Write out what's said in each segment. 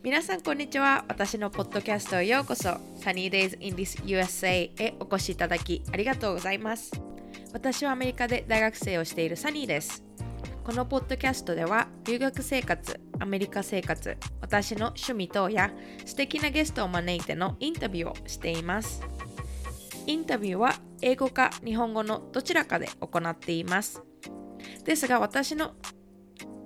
皆さんこんにちは。私のポッドキャストへようこそ。Sunny Days in this USA へお越しいただきありがとうございます。私はアメリカで大学生をしているサニーです。このポッドキャストでは留学生活、アメリカ生活、私の趣味等や素敵なゲストを招いてのインタビューをしています。インタビューは英語か日本語のどちらかで行っています。ですが私の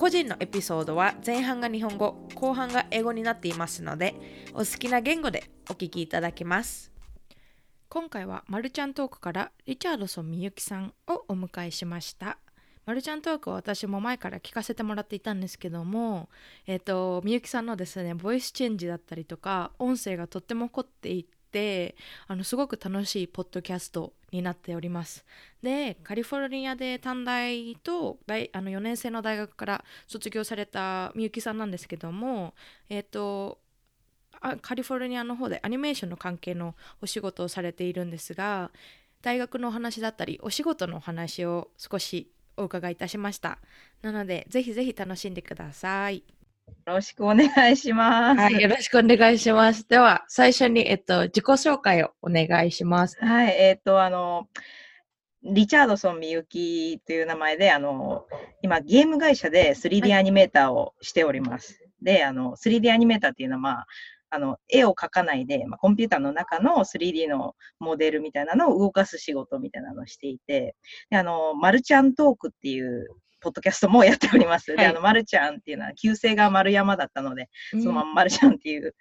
個人のエピソードは前半が日本語、後半が英語になっていますので、お好きな言語でお聞きいただけます。今回はマルちゃんトークからリチャードソンみゆきさんをお迎えしました。マルちゃんトークは私も前から聞かせてもらっていたんですけども、えっ、ー、と、みゆきさんのですね、ボイスチェンジだったりとか、音声がとっても凝っていて、あの、すごく楽しいポッドキャストになっております。でカリフォルニアで短大と大あの4年生の大学から卒業されたみゆきさんなんですけどもえっ、ー、とカリフォルニアの方でアニメーションの関係のお仕事をされているんですが大学のお話だったりお仕事のお話を少しお伺いいたしましたなのでぜひぜひ楽しんでください。よろしくお願いします。はい、よろしくお願いします。では、最初に、えっと、自己紹介をお願いします。はい、えっと、あの、リチャードソンみゆきという名前で、あの、今、ゲーム会社で 3D アニメーターをしております。はい、で、あの、3D アニメーターっていうのは、まあ、あの、絵を描かないで、まあ、コンピューターの中の 3D のモデルみたいなのを動かす仕事みたいなのをしていて、であの、マルチャントークっていうポッドキャストもやっております。はい、で、あの、まるちゃんっていうのは、旧姓が丸山だったので、うん、そのまままるちゃんっていう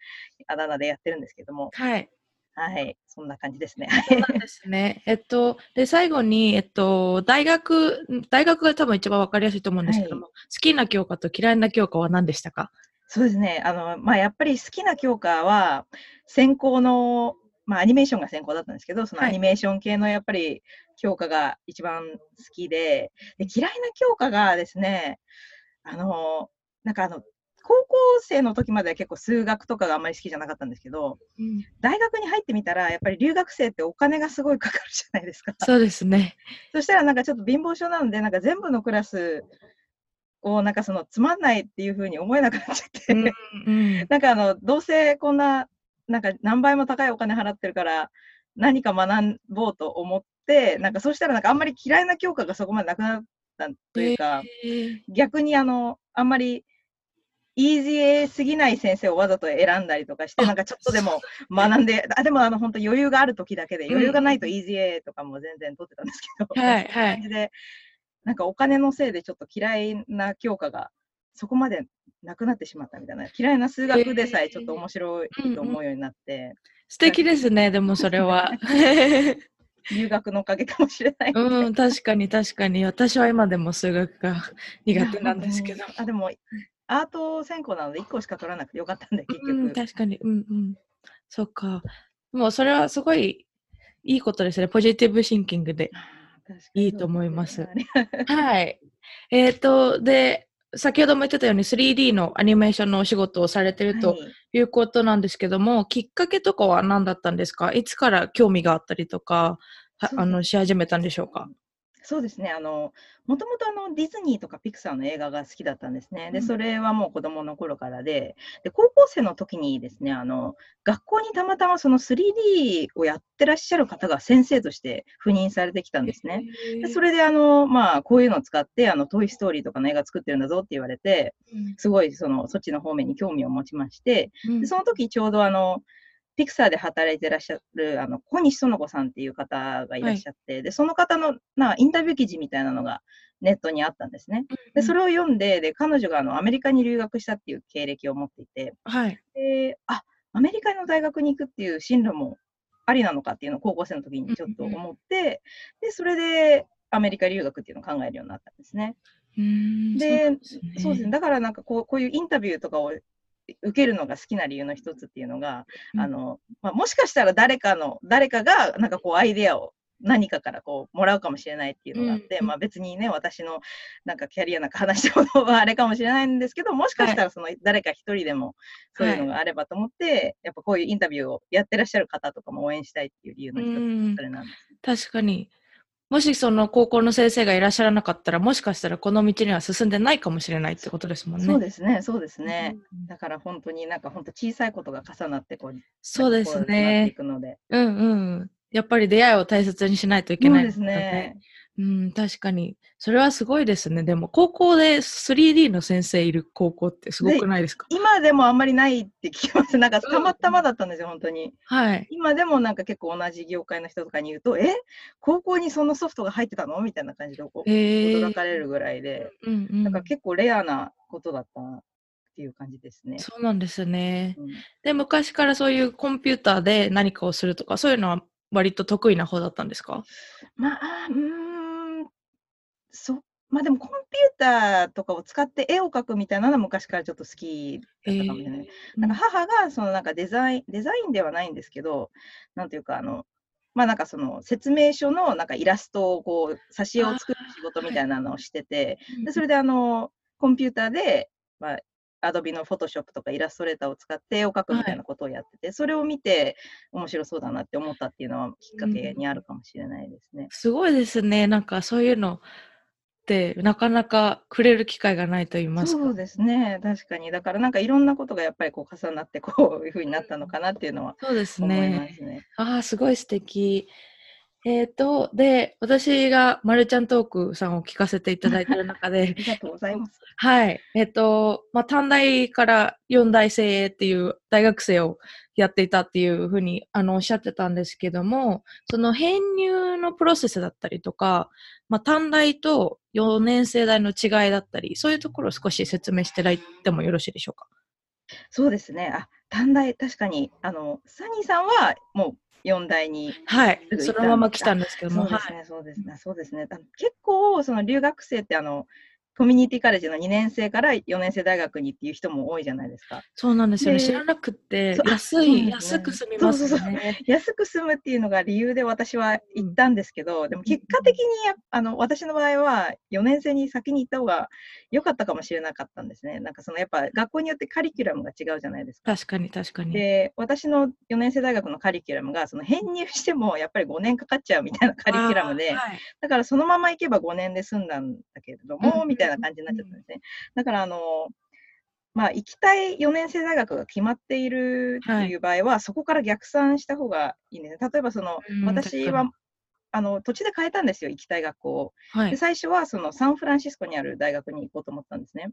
あだ名でやってるんですけども、はい。はい、そんな感じですね。そうですね。えっと、で、最後に、えっと、大学、大学が多分一番わかりやすいと思うんですけども、はい、好きな教科と嫌いな教科は何でしたか？そうですね。あの、まあ、やっぱり好きな教科は、専攻のまあ、アニメーションが専攻だったんですけど、そのアニメーション系のやっぱり教科が一番好きで、で嫌いな教科がですね、あの、なんかあの、高校生の時までは結構数学とかがあんまり好きじゃなかったんですけど、うん、大学に入ってみたら、やっぱり留学生ってお金がすごいかかるじゃないですか。そうですね。そしたらなんかちょっと貧乏症なので、なんか全部のクラスをなんかそのつまんないっていうふうに思えなくなっちゃって、うんうん、なんかあの、どうせこんななんか何倍も高いお金払ってるから何か学ぼうと思って、なんかそしたらなんかあんまり嫌いな教科がそこまでなくなったというか、えー、逆にあの、あんまりイージーすぎない先生をわざと選んだりとかして、なんかちょっとでも学んで、あでもあの本当余裕がある時だけで、余裕がないとイージーとかも全然取ってたんですけど、はいはい。で、なんかお金のせいでちょっと嫌いな教科がそこまでなくなってしまったみたいな。嫌いな数学でさえちょっと面白いと思うようになって、えーうんうん、素敵ですねでもそれは。留学のおかげかもしれない、ね、うん確かに確かに。私は今でも数学が苦手なんですけど。あでもアート専攻なので1個しか取らなくてよかったんで結局、うん、確かに。うんうん。そっか。もうそれはすごいいいことですね。ポジティブシンキングでいいと思います。はい。えっ、ー、と、で、先ほども言ってたように 3D のアニメーションのお仕事をされてるとい。うことなんですけども、はい、きっかけとかは何だったんですか？いつから興味があったりとか、あのし始めたんでしょうか？そうですね。あの、もともとあのディズニーとかピクサーの映画が好きだったんですね。で、それはもう子供の頃からで、で、高校生の時にですね、あの、学校にたまたまその 3D をやってらっしゃる方が先生として赴任されてきたんですね。で、それであの、まあ、こういうのを使って、あの、トイ・ストーリーとかの映画作ってるんだぞって言われて、すごいその、そっちの方面に興味を持ちまして、でその時ちょうどあの、ピクサーで働いてらっしゃる、あの、小西園子さんっていう方がいらっしゃって、はい、で、その方の、な、インタビュー記事みたいなのがネットにあったんですね。で、それを読んで、で、彼女があの、アメリカに留学したっていう経歴を持っていて、はい。で、あ、アメリカの大学に行くっていう進路もありなのかっていうのを高校生の時にちょっと思って、で、それでアメリカ留学っていうのを考えるようになったんですね。で、そうですね。だからなんかこうこういうインタビューとかを受けるのが好きな理由の一つっていうのが、うん、あのまあ、もしかしたら誰かの誰かがなんかこうアイデアを何かからこうもらうかもしれないっていうのがあって、うん、まあ、別にね私のなんかキャリアなんか話したことはあれかもしれないんですけどもしかしたらその誰か一人でもそういうのがあればと思って、はい、やっぱこういうインタビューをやってらっしゃる方とかも応援したいっていう理由の一つそれなんです。確かにもしその高校の先生がいらっしゃらなかったら、もしかしたらこの道には進んでないかもしれないってことですもんね。そうですね、そうですね。うんだから本当になんか本当小さいことが重なってこう、そうですね。うんうん。やっぱり出会いを大切にしないといけないそうですね。うん、確かに。それはすごいですね。でも、高校で 3D の先生いる高校ってすごくないですか？今でもあんまりないって聞きます。なんかうんたまたまだったんですよ、本当に。はい。今でもなんか結構同じ業界の人とかに言うと、え？高校にそのソフトが入ってたの？みたいな感じでこう驚かれるぐらいで、うんうん。なんか結構レアなことだったっていう感じですね。そうなんですね。うんで、昔からそういうコンピューターで何かをするとか、そういうのは割と得意な方だったんですか？まあ、うーん、そまあでもコンピューターとかを使って絵を描くみたいなのは昔からちょっと好きだったかもしれない。なんか母がそのなんかデザイン、デザインではないんですけど、なんていうかあの、まあなんかその説明書のなんかイラストをこう、挿絵を作る仕事みたいなのをしてて、でそれであの、コンピューターで、まあ、アドビのフォトショップとかイラストレーターを使って絵を描くみたいなことをやってて、それを見て面白そうだなって思ったっていうのはきっかけにあるかもしれないですね。すごいですね。なんかそういうのってなかなかくれる機会がないと言いますか。そうですね、確かに。だからなんかいろんなことがやっぱりこう重なってこういうふうになったのかなっていうのはそうですね。ああ、すごい素敵。えっ、と、で、私がまるちゃんトークさんを聞かせていただいている中で あ、りがとうございます。はい。えっ、と、まあ、短大から四大生営っていう大学生をやっていたっていうふうに、あの、おっしゃってたんですけども、その編入のプロセスだったりとか、まあ、短大と4年生代の違いだったり、そういうところを少し説明していただいてもよろしいでしょうか？そうですね。あ、短大、確かに、あの、サニーさんはもう4大に。はいそのまま来たんですけども、はい。そうですね、そうですね、そうですね。結構、その留学生って、あの、コミュニティカレッジの2年生から4年生大学にっていう人も多いじゃないですか。そうなんですよね。で知らなくってそう、安そうい、ね安く済みますそうそうよね。安く済むっていうのが理由で私は行ったんですけど、でも結果的にやあの私の場合は4年生に先に行った方が良かったかもしれなかったんですね。なんかそのやっぱ学校によってカリキュラムが違うじゃないですか。確かに確かに。で、私の4年生大学のカリキュラムがその編入してもやっぱり5年かかっちゃうみたいなカリキュラムで、はいだからそのまま行けば5年で済んだんだけれども、うんみたいな感じになっちゃったんですね。だからあの、まあ、行きたい4年生大学が決まっているっていう場合は、そこから逆算した方がいいんですね。例えばその、うん私はあの途中で変えたんですよ、行きたい学校を。はいで。最初はそのサンフランシスコにある大学に行こうと思ったんですね。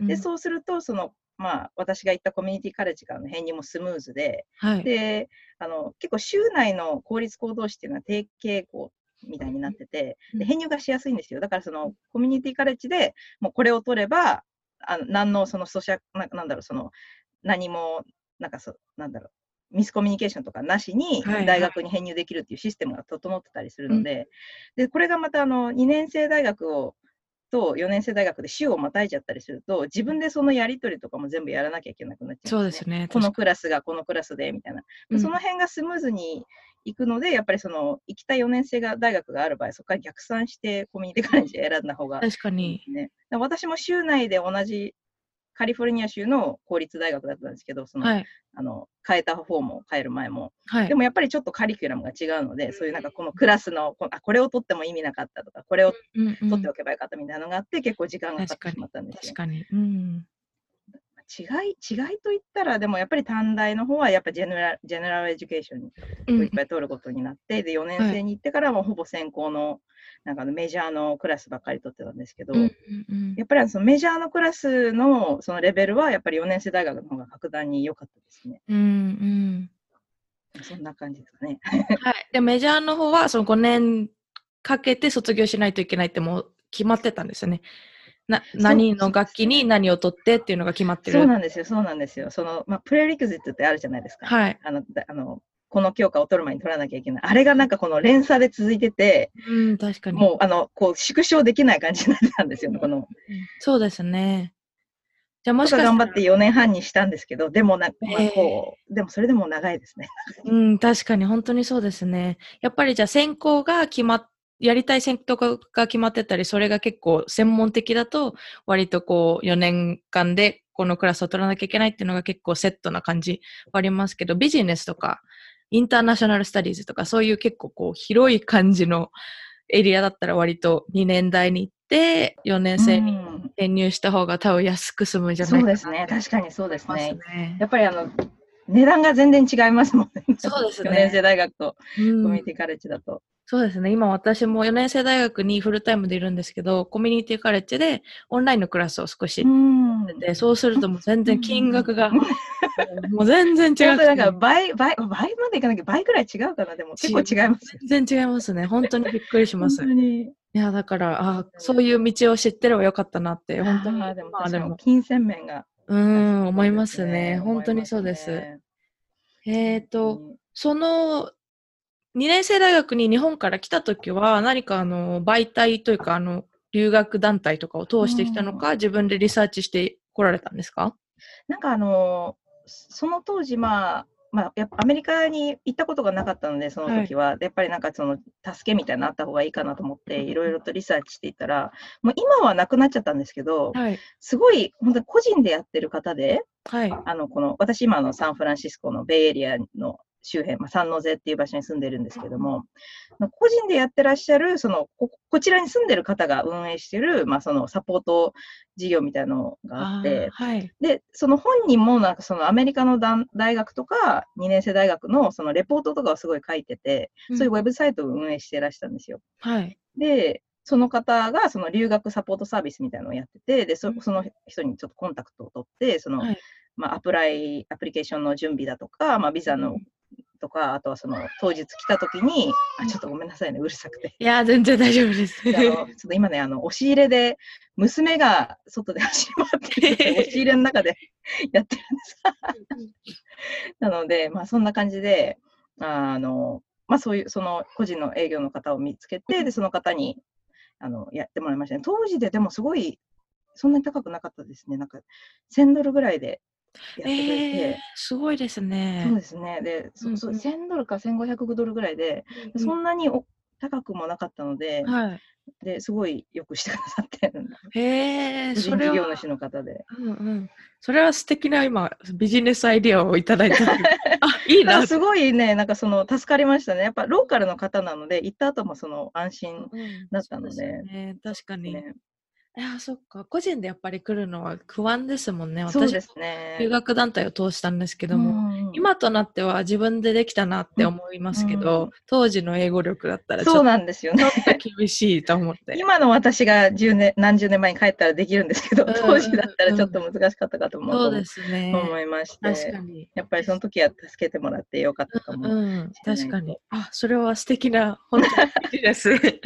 うんで、そうすると、そのまあ、私が行ったコミュニティカレッジからの編入もスムーズで、はい。であの結構州内の公立校同士っていうのは定傾向みたいになってて、で編入がしやすいんですよ。だからそのコミュニティカレッジでもうこれを取れば、あの何のそのソシャななんだろう、その何も、なんかそ、なんだろう、ミスコミュニケーションとかなしにはいはい大学に編入できるっていうシステムが整ってたりするので、でこれがまたあの2年生大学をと4年生大学で州をまたいじゃったりすると、自分でそのやり取りとかも全部やらなきゃいけなくなっちゃそううんですね。ですね。このクラスがこのクラスでみたいな。にでその辺がスムーズにいくので、やっぱりその行きたい4年生が大学がある場合、そこから逆算してコミュニティカレッ選んだ方がうん確かに。から私も州内で同じカリフォルニア州の公立大学だったんですけど、その、はい。あの変えた方も変える前も。はいで。もやっぱりちょっとカリキュラムが違うので、そういうなんかこのクラスの、こあこれを取っても意味なかったとか、これを取っておけばよかったみたいなのがあって、結構時間がかかってしまったんですよ。確かに。うん。違い、違いといったら、でもやっぱり短大の方はやっぱジェネラ general education うんをいっぱい取ることになって、で4年生に行ってからはもうほぼ専攻のなんかメジャーのクラスばっかり取ってたんですけど、うんうんうんやっぱりそのメジャーのクラスのそのレベルはやっぱり4年生大学の方が格段に良かったですね。うんうん。そんな感じですかね。はい。で、メジャーの方は、その5年かけて卒業しないといけないってもう決まってたんですよね。な何の楽器に何を取ってっていうのが決まってる。そうなんですよ、そうなんですよ。その、まあ、プレリクジットってあるじゃないですか。はい。あの、だあのこの教科を取る前に取らなきゃいけない。あれがなんかこの連鎖で続いてて、うん、確かに。もう、あの、こう、縮小できない感じになってたんですよね、この。そうですね。じゃあももしか頑張って4年半にしたんですけど、でもな、まあええこう、でもそれでも長いですね。うん、確かに本当にそうですね。やっぱりじゃあ専攻が決まっ、やりたい専攻が決まってたり、それが結構専門的だと、割とこう4年間でこのクラスを取らなきゃいけないっていうのが結構セットな感じはありますけど、ビジネスとか、インターナショナルスタディーズとか、そういう結構こう広い感じのエリアだったら割と2年代に行って、4年生にうん転入した方が多分安く済むんじゃないかなそうですね。確かにそうですね。ますね。やっぱりあの、値段が全然違いますもんね。そうですね4年生大学とうんコミュニティカレッジだと。そうですね。今私も4年生大学にフルタイムでいるんですけど、コミュニティカレッジでオンラインのクラスを少しんで、そうするともう全然金額が、もう全然違う。なんか倍、倍、倍までいかなきゃ倍くらい違うかな。でも結構違いますよ。全然違いますね。本当にびっくりします。い。や、だから、あそういう道を知ってればよかったなって、本当に。あーでもまあ確かに金銭面が。うーん、思いますね。本当にそうです。ねえっ、と、、その、2年生大学に日本から来たときは、何かあの、媒体というか、あの、留学団体とかを通してきたのか、自分でリサーチして来られたんですか？なんかあのその当時、まあ、まあ、やっぱアメリカに行ったことがなかったので、その時は、やっぱりなんかその助けみたいなのあった方がいいかなと思って、いろいろとリサーチしていったら、もう今はなくなっちゃったんですけど、はい。すごい本当に個人でやってる方で、はい。あのこの私、今あのサンフランシスコのベイエリアの周辺、まあ、サンノゼっていう場所に住んでるんですけども、個人でやってらっしゃる、そのここちらに住んでる方が運営してる、まあ、そのサポート事業みたいなのがあってー、はい。で、その本人もなんかそのアメリカの大大学とか2年生大学のそのレポートとかをすごい書いてて、そういうウェブサイトを運営してらしたんですよ。はい。で、その方がその留学サポートサービスみたいなのをやってて、で、そうんその人にちょっとコンタクトを取って、その、はいまあ、アプライ、アプリケーションの準備だとか、まあ、ビザのとか、あとはその当日来た時に、あ、ちょっとごめんなさいね、うるさくて。いやー、全然大丈夫です。であのちょっと今ね、あの、押し入れで、娘が外で走り回って押し入れの中で やってるんです。なので、まあ、そんな感じで、あの、まあ、そういう、その個人の営業の方を見つけて、で、その方に、あの、やってもらいましたね。当時ででもすごい、そんなに高くなかったですね。なんか、1000ドルぐらいでやってくれて。えー、すごいですね。そうですね。で、そそううんうん1000ドルか1500ドルぐらいで、うんそんなにお高くもなかったので、はい。ですごいよくしてくださって、へえ、個それは人事業、主の方で。うんうん。それは素敵な今、ビジネスアイディアをいただいた。あ、いいなあ。すごいね、なんかその助かりましたね。やっぱローカルの方なので、行った後もその安心うんだったのでそうすよね、確かに。ね。いや、そっか。個人でやっぱり来るのは不安ですもんね。私そうですね。留学団体を通したんですけども、うん今となっては自分でできたなって思いますけど、うん当時の英語力だったらちょそうっなんですよね。厳しいと思って。今の私が10年、何十年前に帰ったらできるんですけど、うん当時だったらちょっと難しかったかと思うそうですね。思いまして。確かに。やっぱりその時は助けてもらってよかったかも。うん、しれない確かに。あ、それは素敵な、本当にです。う んで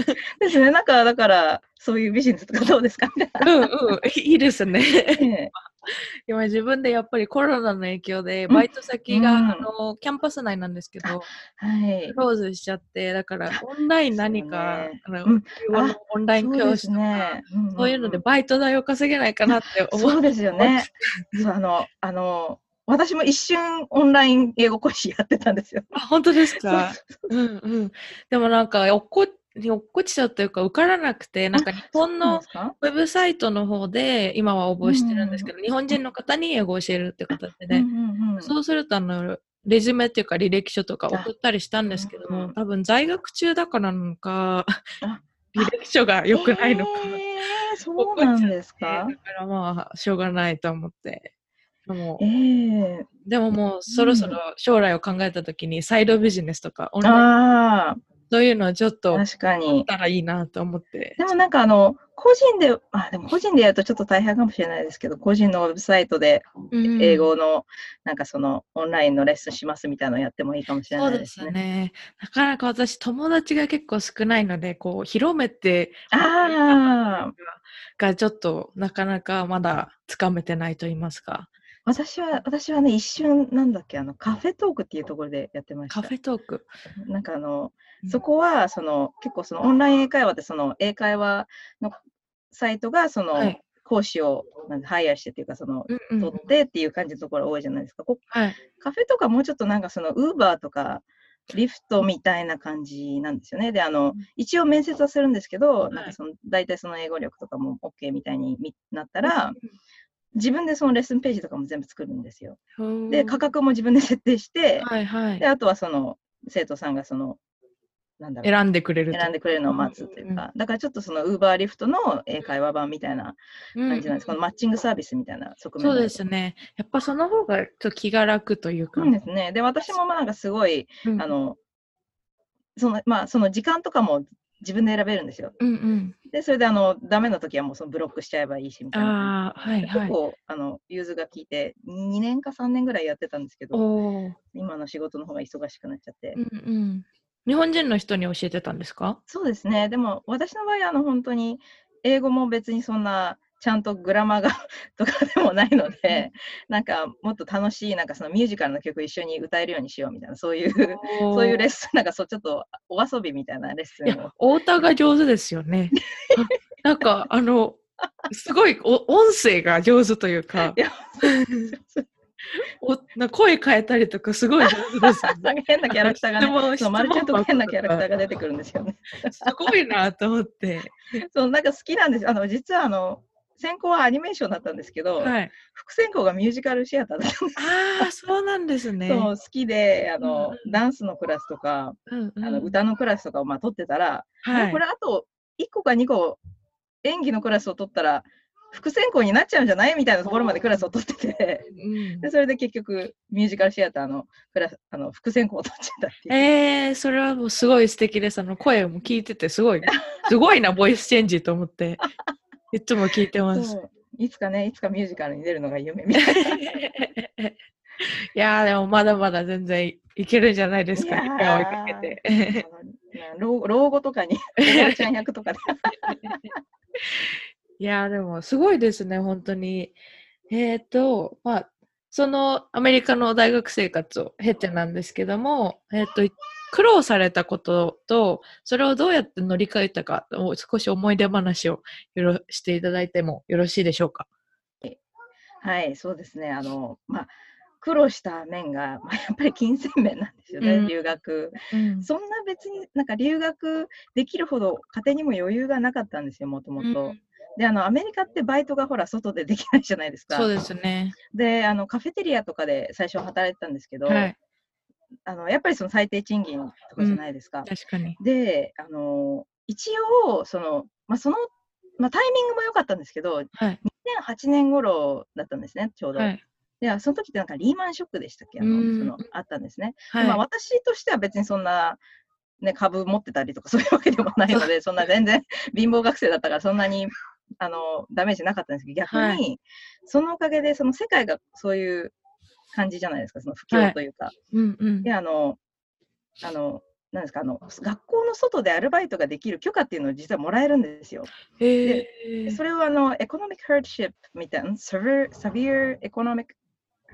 すね。なんか、だから、そういうビジネスとかどうですか？みたいな。うん、いいですね。ね 今自分でやっぱりコロナの影響でうんバイト先が、うんあのキャンパス内なんですけど、はいク。ローズしちゃって、だからオンライン何か、あのオンライン教室とか、ね。んんんそういうのでバイト代を稼げないかなって思そうですよね。そう、あの、あの、私も一瞬オンライン英語講師やってたんですよ。あ、本当ですそうかうんうん。でもなんか、落っこ落っこちちゃうというか、受からなくて、なんか日本のウェブサイトの方で今は応募してるんですけど、日本人の方に英語を教えるって形で、うんうんうん。そうするとあの、レジュメっていうか履歴書とか送ったりしたんですけども、うんうん多分在学中だからなのかあ、履歴書が良くないのか。えーそうなんですか？だからまあ、しょうがないと思って。でもええでももうそろそろ将来を考えたときにサイドビジネスとかオンラインそういうのをちょっと確かに。たらいいなと思って。でもなんかあの、個人で、あ、でも個人でやるとちょっと大変かもしれないですけど、個人のウェブサイトでうん英語の、なんかその、オンラインのレッスンしますみたいなのをやってもいいかもしれそうでないですすね。ね。なかなか私、友達が結構少ないので、こう、広めてああ、がちょっとなかなかまだつかめてないと言いますか。私は、私はね、一瞬、なんだっけ、あの、カフェトークっていうところでやってました。カフェトーク。なんかあの、うんそこは、その、結構そのオンライン英会話って、その英会話のサイトが、その、はい講師をなんかハイヤーしてっていうか、その、うんうん取ってっていう感じのところ多いじゃないですか。こはい。カフェとかもうちょっとなんかその、ウーバーとか、リフトみたいな感じなんですよね。で、あの、一応面接はするんですけど、なんかその、大体その英語力とかも OK みたいにみなったら、自分でそのレッスンページとかも全部作るんですよ。うんで、価格も自分で設定して、はいはいで、。あとはその生徒さんがそのなんだろう。選んでくれると選んでくれるのを待つというか、だからちょっとそのウーバーリフトの英会話版みたいなうん感じなんです。このマッチングサービスみたいな側面そうですね。やっぱその方がちょっと気が楽というか。そうですね。で、私もまあなんかすごい、うんあの、その、まあその時間とかも自分で選べるんですよ。うんうん。で、それであの、ダメな時はもうそのブロックしちゃえばいいしみたいな。ああ、はいはい。結構、あの、融通が効いて、2年か3年ぐらいやってたんですけど。今の仕事の方が忙しくなっちゃって。うんうん。日本人の人に教えてたんですか？そうですね。でも、私の場合、あの、本当に、英語も別にそんな、ちゃんとグラマーが とかでもないので、なんか、もっと楽しい、なんかそのミュージカルの曲一緒に歌えるようにしようみたいな、そういう、そういうレッスン、なんかそう、ちょっとお遊びみたいなレッスンを。、太田が上手ですよね。なんか、あの、すごいお音声が上手というかい、や、おな声変えたりとかすごい上手ですよね。変なキャラクターがね、そうマルちゃんとか変なキャラクター質が出てくるんですよね。すごいなと思って。そう、なんか好きなんです。あの、実はあの、専攻はアニメーションだったんですけど、はい。副専攻がミュージカルシアターだったんです。ああ、そうなんですね。そう、好きで、あの、うんダンスのクラスとか、うんうんあの歌のクラスとかをまあ取ってたら、はいこれあと1個か2個演技のクラスを取ったら、副専攻になっちゃうんじゃない？みたいなところまでクラスを取ってて、うんでそれで結局、ミュージカルシアターのクラスあの副専攻を取っちゃったっていう。えー、それはもうすごい素敵です。あの声も聞いててすごい、すごいな、ボイスチェンジと思って、いつも聞いてます。いつかね、いつかミュージカルに出るのが夢みたいな。いやー、でもまだまだ全然いけるんじゃないですか、いやー時間をかけて。老老後とかに、おばあちゃん役とかで。いやー、でもすごいですね、本当に。えっ、と、まあ、そのアメリカの大学生活を経てなんですけども、えっ、と、苦労されたことと、それをどうやって乗り換えたかを少し思い出話をよろしていただいてもよろしいでしょうか？はい、そうですね。あの、まあ、苦労した面が、まあ、やっぱり金銭面なんですよね、うん留学。うんそんな別になんか留学できるほど家庭にも余裕がなかったんですよ、もともと。うんで、あの、アメリカってバイトがほら、外でできないじゃないですか。そうですね。で、あの、カフェテリアとかで最初働いてたんですけど、はい。あの、やっぱりその最低賃金とかじゃないですか。確かに。で、あの、一応、その、まあ、その、まあ、タイミングも良かったんですけど、はい。2008年頃だったんですね、ちょうど。はい。で、その時ってなんかリーマンショックでしたっけ？あのうんそのあったんですね。ではい。まあ、私としては別にそんな、ね、株持ってたりとかそういうわけでもないので、そんな全然貧乏学生だったからそんなにあのダメージなかったんですけど、逆に、はいそのおかげでその世界がそういう感じじゃないですか、その不況というか。うんうんで、。あの、あの、なんですか、あの、学校の外でアルバイトができる許可っていうのを実はもらえるんですよ。えー、それをあの、エコノミック・ハードシップみたいな、severe, severe economic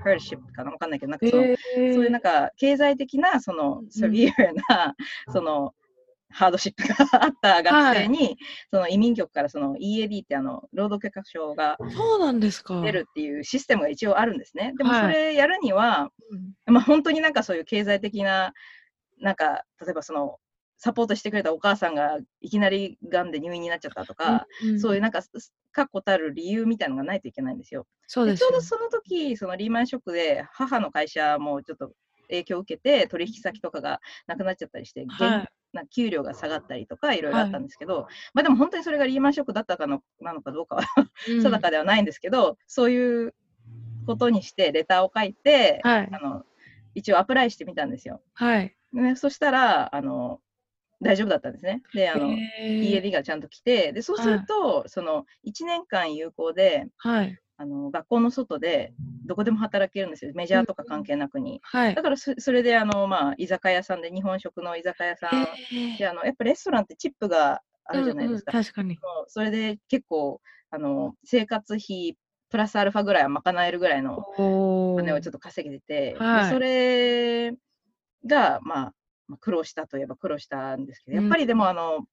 hardship かなわかんないけど、なんかその、えーそういうなんか経済的なそのうんセビアな、そのハードシップがあった学生に、その移民局からその EAD ってあの労働許可証がそうなんですか。出るっていうシステムが一応あるんですね。でもそはいれやるには、うん。まあ本当になんかそういう経済的な、なんか例えばそのサポートしてくれたお母さんがいきなりがんで入院になっちゃったとか、うんそういうなんか確固たる理由みたいなのがないといけないんですよ。そうですちょうどその時そのリーマンショックで母の会社もちょっと影響を受けて取引先とかがなくなっちゃったりして、現はい。な給料が下がったりとかいろいろあったんですけど、まあでも本当にそれがリーマンショックだったかのなのかどうかはうん定かではないんですけど、そういうことにしてレターを書いて、はい。あの一応アプライしてみたんですよ。はい。ね、そしたらあの大丈夫だったんですね。であの、えー EAD がちゃんと来てでそうすると、その1年間有効ではい。あの学校の外でどこでも働けるんですよ、メジャーとか関係なくに。はいだ。からそそれであの、まあ、居酒屋さんで、日本食の居酒屋さんえで、あのやっぱレストランってチップがあるじゃないですか。うんうん確かに。もうそれで結構あの生活費プラスアルファぐらいは賄えるぐらいのおお金をちょっと。と稼げてて、はいでそれが、まあ、まあ苦労したといえば苦労したんですけど、やっぱりでもあの、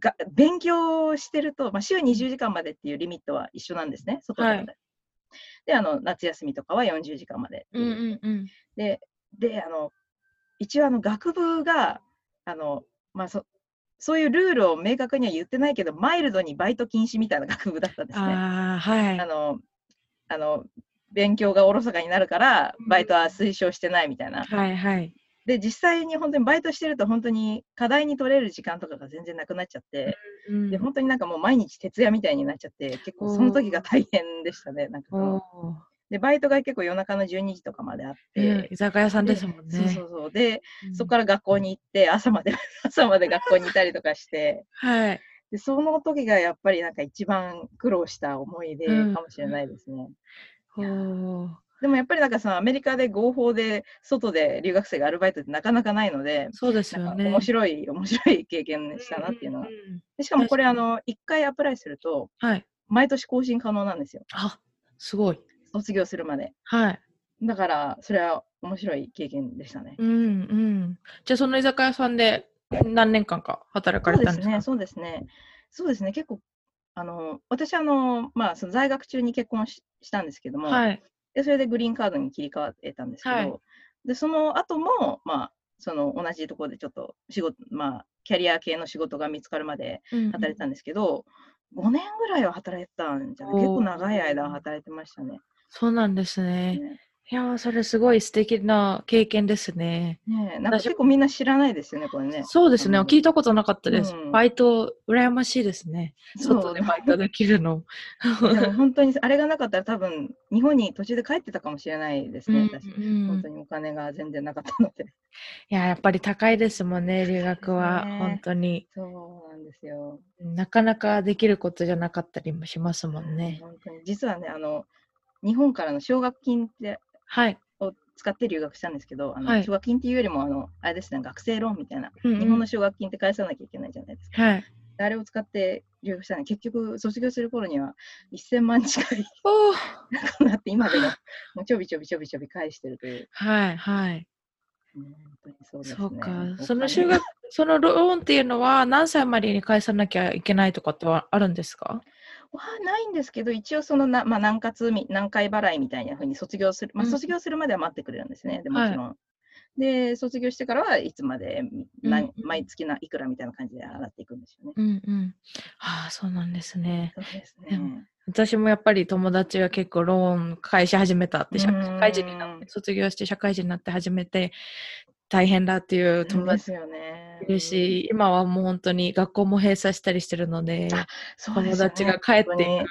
が勉強してると、まあ、週20時間までっていうリミットは一緒なんですね、外で。はいであの、夏休みとかは40時間までうんいう。うんうん。で、で、あの、一応あの、学部が、あの、まあそ、そういうルールを明確には言ってないけど、マイルドにバイト禁止みたいな学部だったんですね。ああ、はいあ。の、あの、勉強がおろそかになるから、バイトは推奨してないみたいな。はいはい。で、実際に本当にバイトしてると、本当に課題に取れる時間とかが全然なくなっちゃって、うんで、本当になんかもう毎日徹夜みたいになっちゃって、結構その時が大変でしたね。なんかで、バイトが結構夜中の12時とかまであって、うん居酒屋さんですもんね。そうそうそう。で、うんそこから学校に行って、朝まで、朝まで学校にいたりとかして、はい。で、その時がやっぱりなんか一番苦労した思い出かもしれないですね。おーでもやっぱりなんかさ、アメリカで合法で外で留学生がアルバイトってなかなかないので、そうですよね。面白い、面白い経験したなっていうのがん。んんでしかもこれ、あの、一回アプライすると、はい。毎年更新可能なんですよ。あ、すごい。卒業するまで。はい。だから、それは面白い経験でしたね。うんうん。じゃあその居酒屋さんで何年間か働かれたんですか？そうですね。そうですね、結構、あの、私、あの、まあ、その在学中に結婚ししたんですけども、はい。で、それでグリーンカードに切り替わってたんですけど、はいで、その後も、まあ、その同じところでちょっと仕事、まあ、キャリア系の仕事が見つかるまで働いてたんですけど、5年ぐらいは働いてたんじゃない？結構長い間働いてましたね。そうなんですね。ねいやー、それすごい素敵な経験ですね。ねえなんか私結構みんな知らないですよね、これね。そうですね。うん聞いたことなかったです。うんバイト、羨ましいですね。外でバイトできるの。本当にあれがなかったら多分日本に途中で帰ってたかもしれないですね、うん私。うん本当にお金が全然なかったので。いや、やっぱり高いですもんね、留学は。ね本当に。そうなんですよ。なかなかできることじゃなかったりもしますもんね。本当に実はね、あの、日本からの奨学金ってはい。を使って留学したんですけど、あのはい奨学金っていうよりも、あの、あれですね、学生ローンみたいな、うんうん日本の奨学金って返さなきゃいけないじゃないですか。はい。であれを使って留学したので、結局、卒業する頃には1000万近いおーなって、今でももうちょびちょびちょびちょび返してるという。はい、はい。そうね。そうか。おその金修学、そのローンっていうのは何歳までに返さなきゃいけないとかってはあるんですか？はないんですけど、一応そのな、まあ、何月み、何回払いみたいなふうに卒業する、まあ、うん卒業するまでは待ってくれるんですね、でもはいちろん。で、卒業してからはいつまで、何うんうん毎月ないくらみたいな感じで払っていくんですよね。うんうん。ああ、そうなんですね。そうですね。私もやっぱり友達が結構ローン返し始めたって、社会人になって、卒業して社会人になって始めて大変だっていう友達そうですよね。い今はもう本当に学校も閉鎖したりしてるので、でね達が帰っていく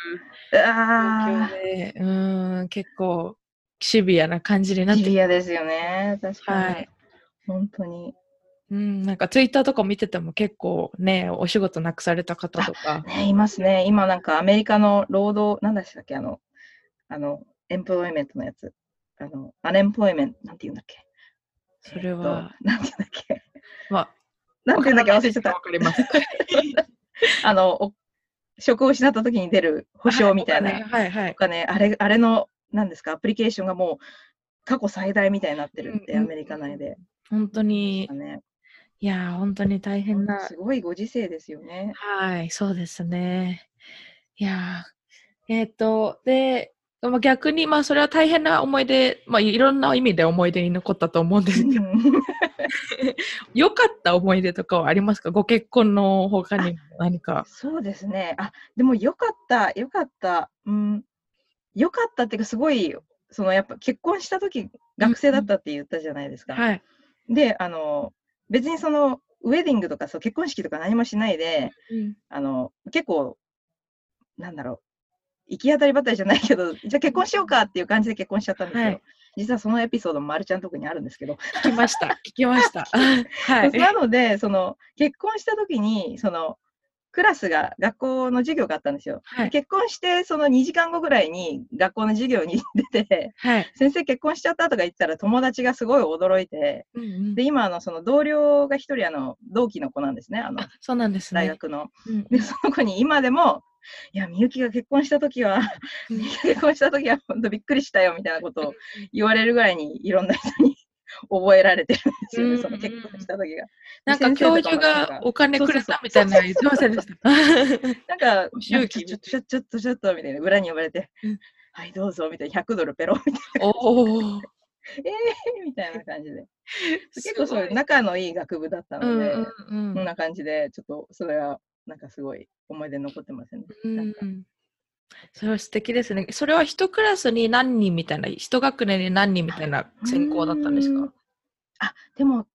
状あ況で、うーん、結構シビアな感じになあ、ってシビアですよね。確かに。はい本当に。うん、なんかツイッターとか見てても結構ね、お仕事なくされた方とか。ね、いますね。今なんかアメリカの労働、なんでしたっけ、あの、あの、エンプロイメントのやつ。あの、アネンプロイメント、なんて言うんだっけ。それは、えっとなんて言うんだっけ。まあ、なんて言うんだっけ、忘れちゃったわ。かります。あの、お職を失った時に出る保証みたいなはいはいお。金、あれ、あれの、なんですか、アプリケーションがもう過去最大みたいになってるって、うんうんアメリカ内で。本当に、ね、いやー、本当に大変な。すごいご時世ですよね。はい、そうですね。いやー、えっ、と、で、まあ逆に、まあ、それは大変な思い出、まあ、いろんな意味で思い出に残ったと思うんですけど、良かった思い出とかはありますか？ご結婚の他にも何か。そうですね。あ、でもよかった、よかった。うん。よかったっていうか、すごい、そのやっぱ結婚した時学生だったって言ったじゃないですか。はい。で、あの、別にその、ウェディングとかそう結婚式とか何もしないで、うんあの、結構、なんだろう、行き当たりばったりじゃないけど、じゃあ結婚しようかっていう感じで結婚しちゃったんですよ。はい実はそのエピソードもまるちゃんのとこにあるんですけど。聞きました。聞きました。はい。なので、その、結婚した時に、その、クラスが、学校の授業があったんですよ。はい。結婚して、その2時間後ぐらいに学校の授業に出て、はい。先生結婚しちゃったとか言ったら友達がすごい驚いて、うんうんで、今、あの、その同僚が一人、あの、同期の子なんですね、あのあ、そうなんですね。大学の。うんで、その子に今でも、いや、みゆきが結婚した時は、うんみゆきが結婚した時は本当びっくりしたよ、みたいなことを言われるぐらいに、いろんな人に覚えられてるんですよね、うんその結婚した時が。なんか教授がお金くれたみたいなの言ってませんでした？なんか、ご祝儀ちょちょちょっとちょっとみたいな、裏に呼ばれて、うんはい、どうぞ、みたいな、100ドルペロみたいおお。な、みたいな感じで。結構そういう仲のいい学部だったので、こんな感じで、ちょっとそれは、なんかすごい思い出に残ってますよね。なんかうんそれは素敵ですね。それは一クラスに何人みたいな、一学年に何人みたいな専攻だったんですか？あ、でも、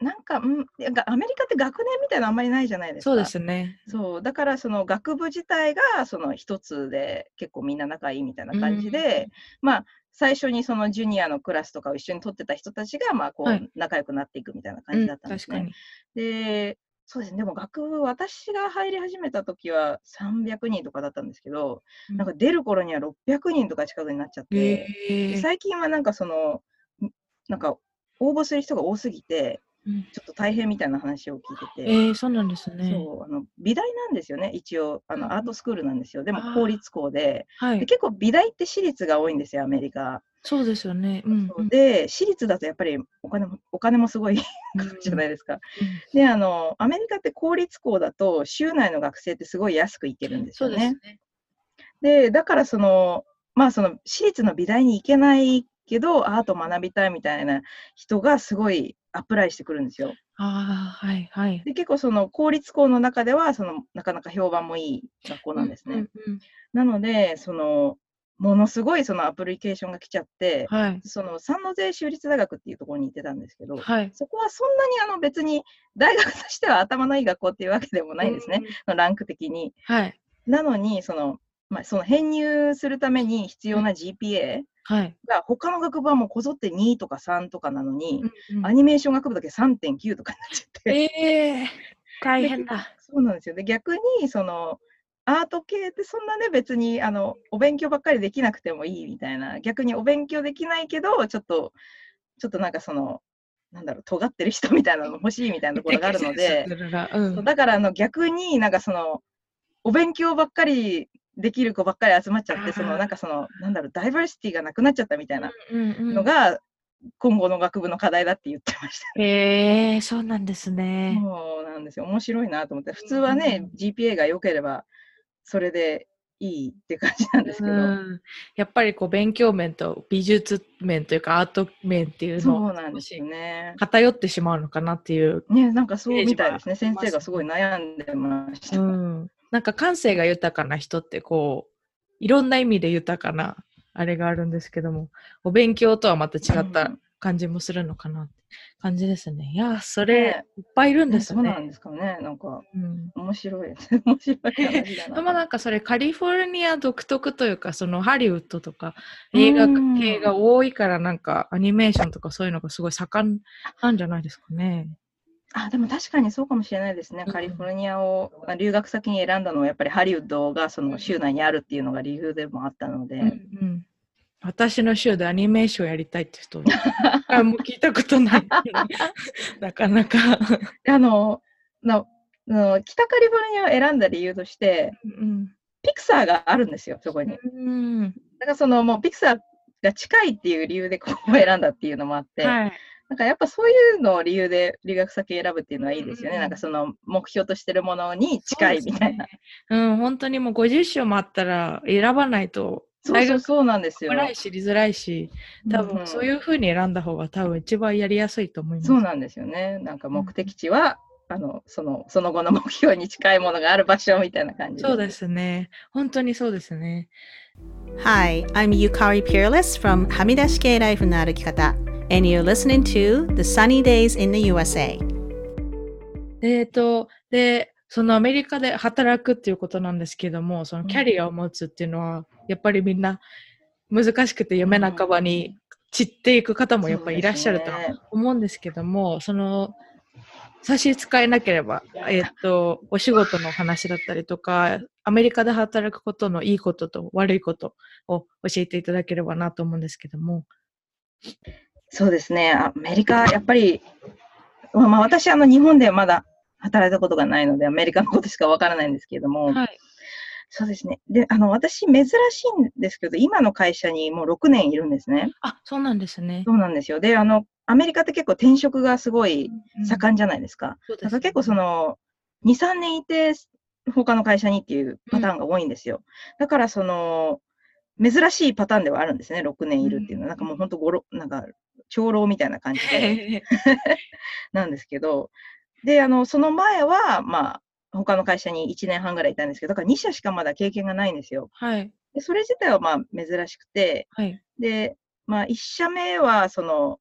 なんか、うん、アメリカって学年みたいなのあんまりないじゃないですか。そうですね。そう、だからその学部自体がその一つで結構みんな仲いいみたいな感じで、まあ、最初にそのジュニアのクラスとかを一緒に取ってた人たちが、まあ、こう、仲良くなっていくみたいな感じだったんですね。で、そうですね、でも学部、私が入り始めた時は300人とかだったんですけど、うん、なんか出る頃には600人とか近くになっちゃって、最近はなんかその、なんか応募する人が多すぎて、ちょっと大変みたいな話を聞いてて、えー、そうなんですね。そうあの美大なんですよね一応。あのアートスクールなんですよ。でも公立校で。はい、で結構美大って私立が多いんですよアメリカ。そうですよね、うん、で私立だとやっぱりお金もお金もすごい じゃないですか、うんであのアメリカって公立校だと州内の学生ってすごい安く行けるんですよね。で、ね、だからそのまあその私立の美大に行けないけど、アート学びたいみたいな人がすごいアプライしてくるんですよ。ああ、はいはい。で、結構その公立校の中では、そのなかなか評判もいい学校なんですね。うんうんうん、なので、その、ものすごいそのアプリケーションが来ちゃって、はい、その三ノ税州立大学っていうところに行ってたんですけど、はい、そこはそんなにあの別に大学としては頭のいい学校っていうわけでもないんですね、うん、ランク的に。はい、なのにその、まあ、その編入するために必要な GPA、はい、が他の学部はもうこぞって2とか3とかなのに、うんうん、アニメーション学部だけ3.9とかになっちゃって。えー、大変だ。そうなんですよ。で、逆に、その、アート系ってそんなね、別に、あの、お勉強ばっかりできなくてもいいみたいな、逆にお勉強できないけど、ちょっと、ちょっとなんかその、なんだろう、尖ってる人みたいなの欲しいみたいなところがあるので、うん、だからあの逆になんかその、お勉強ばっかりできる子ばっかり集まっちゃって、そのなんかその、なんだろう、ダイバーシティがなくなっちゃったみたいなのが、今後の学部の課題だって言ってました、ね。へえー、そうなんですね。そうなんですよ。面白いなと思って、普通はね、うん、GPA が良ければ、それでいいって感じなんですけど。やっぱりこう勉強面と美術面というかアート面っていうのそうなんですよね。偏ってしまうのかなっていう。ね、なんかそうみたいですね。先生がすごい悩んでました。うんなんか感性が豊かな人ってこう、いろんな意味で豊かなあれがあるんですけども、お勉強とはまた違った感じもするのかなって感じですね。いや、それ、いっぱいいるんですね。そうなんですかね。なんか、うん、面白い。面白い話だな。でもなんかそれカリフォルニア独特というか、そのハリウッドとか映画系が多いからなんかアニメーションとかそういうのがすごい盛んなんじゃないですかね。あ、でも確かにそうかもしれないですね。カリフォルニアを、まあ、留学先に選んだのはやっぱりハリウッドがその州内にあるっていうのが理由でもあったので。うん、うん私の州でアニメーションやりたいって人 あもう聞いたことない。なかなかあののの北カリフォルニアを選んだ理由として、うん、ピクサーがあるんですよ、そこに。うん、だからそのもうピクサーが近いっていう理由でここを選んだっていうのもあって、はいなんかやっぱそういうのを理由で留学先選ぶっていうのはいいですよね。うん、なんかその目標としてるものに近いみたいな。うね、うん、本当にもう50章もあったら選ばないと。そうそうそうなんですよ。い知りづらいし、多分そういうふうに選んだ方が多分一番やりやすいと思います。そうなんですよね。なんか目的地は、うん、あのそのその後の目標に近いものがある場所みたいな感じそうですね。本当にそうですね。Hi, I'm Yukari Peerless from はみ出し系ライフの歩き方。And you're listening to The Sunny Days in the USA. えっと、で、そのアメリカで働くっていうことなんですけども、そのキャリアを持つっていうのは、やっぱりみんな難しくて夢半ばに散っていく方もやっぱりいらっしゃると思うんですけども、その差し支えなければ、えっ、と、お仕事の話だったりとか、アメリカで働くことのいいことと悪いことを教えていただければなと思うんですけども。そうですね。アメリカ、やっぱり、まあ、私、あの、日本ではまだ働いたことがないので、アメリカのことしかわからないんですけれども、はい、そうですね。で、あの、私、珍しいんですけど、今の会社にもう6年いるんですね。あ、そうなんですね。そうなんですよ。で、あの、アメリカって結構転職がすごい盛んじゃないですか。うん、だから結構その、2、3年いて、他の会社にっていうパターンが多いんですよ。うん、だからその、珍しいパターンではあるんですね、6年いるっていうのは。なんかもう本当、ごろ、なんか、長老みたいな感じでなんですけど、で、あの、その前は、まあ、他の会社に1年半ぐらいいたんですけど、だから2社しかまだ経験がないんですよ。はい。で、それ自体はまあ珍しくて、はい。で、まあ1社目は、その、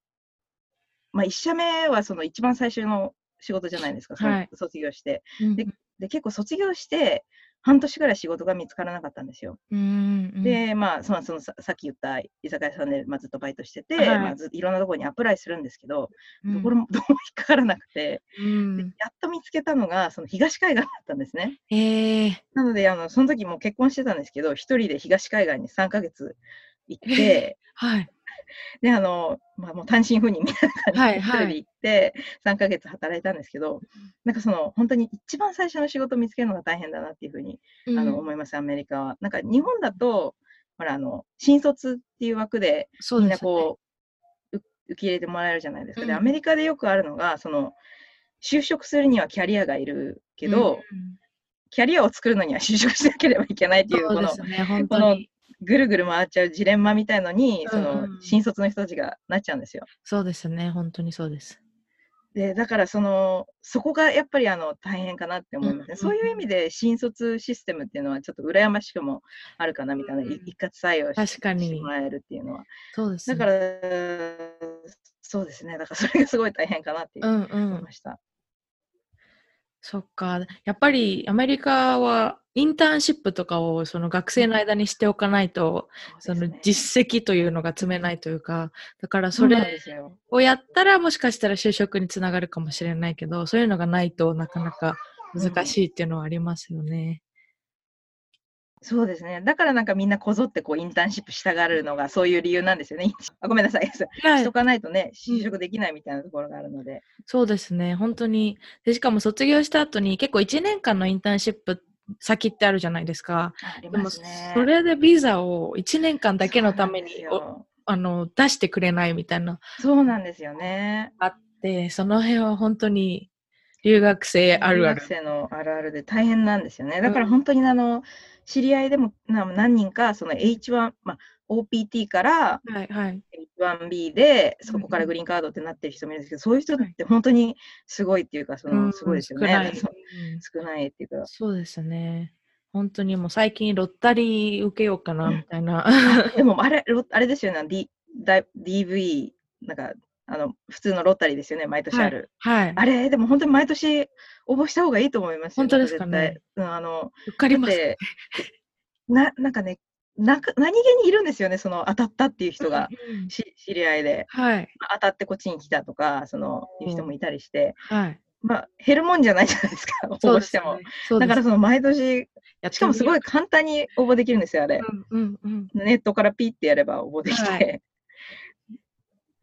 まあ、1社目はその一番最初の仕事じゃないですか、はい卒業して。うんでで、結構卒業して、半年ぐらい仕事が見つからなかったんですよ。うんうんで、まあ、そのそのささっき言った居酒屋さんで、まあ、ずっとバイトしてて、はい。まあ、ずいろんなところにアプライするんですけど、うん。どこもどこも引っかからなくて、うん。でやっと見つけたのが、その東海岸だったんですね。ええ。なので、あのその時もう結婚してたんですけど、一人で東海岸に3ヶ月行って、はい で、あの、まあ、もう単身赴任みたいな感じで一はいはい人で行って、3ヶ月働いたんですけど、なんかその、本当に一番最初の仕事を見つけるのが大変だなっていうふうに、あのうん思います、アメリカは。なんか日本だと、ほら、あの、新卒っていう枠で、みんなこう、う受け入れてもらえるじゃないですか。で、うんアメリカでよくあるのが、その、就職するにはキャリアがいるけど、うんキャリアを作るのには就職しなければいけないっていう、このね、本この。ぐるぐる回っちゃうジレンマみたいのに、そうんうのん新卒の人たちがなっちゃうんですよ。そうですね、本当にそうです。で、だからその、そこがやっぱりあの大変かなって思いますね。うんそういう意味で新卒システムっていうのはちょっと羨ましくもあるかなみたいな、うんい一括採用し確かにしてもらえるっていうのは。そうですね。だから、そうですね。だからそれがすごい大変かなってうんう思いん。ました。そっか。やっぱりアメリカはインターンシップとかをその学生の間にしておかないと、そね実績というのが積めないというか、だからそれ。をやったらもしかしたら就職につながるかもしれないけど、そういうのがないとなかなか難しいっていうのはありますよね。そうですね。だからなんかみんなこぞってこうインターンシップしたがるのがそういう理由なんですよね。あごめんなさい。はしとかないとね、就職できないみたいなところがあるので。そうですね、本当に。でしかも卒業した後に結構1年間のインターンシップ先ってあるじゃないですか。ありますね。それでビザを1年間だけのためにあの出してくれないみたいなそうなんですよね。あって、その辺は本当に留学生あるある留学。生のあるあるで大変なんですよね。だからうん本当にあの、知り合いでもな何人か、その H1、まあ、OPT からはいはい。H1B で、そこからグリーンカードってなってる人もいるんですけど、そういう人って本当にすごいっていうか、そのすごいですよね。少ないそううん少ないっていうか。そうですね。本当にもう最近ロッタリー受けようかなみたいな。でもあれ、ロあれですよね、D、だ DV、なんか、あの、普通のロッタリーですよね、毎年ある。はい。あれ、でも本当に毎年応募した方がいいと思いますよ、本当ですかね絶対うん、あの、受かります。だってな、なんかね、なか何気にいるんですよね、その当たったっていう人が、し知り合いで。はい。当たってこっちに来たとか、その、いう人もいたりして、はい。まあ、減るもんじゃないじゃないですか、応募しても。ね。そうですだからその毎年、しかもすごい簡単に応募できるんですよ、あれ。うんうんうん。ネットからピッてやれば応募できて。はい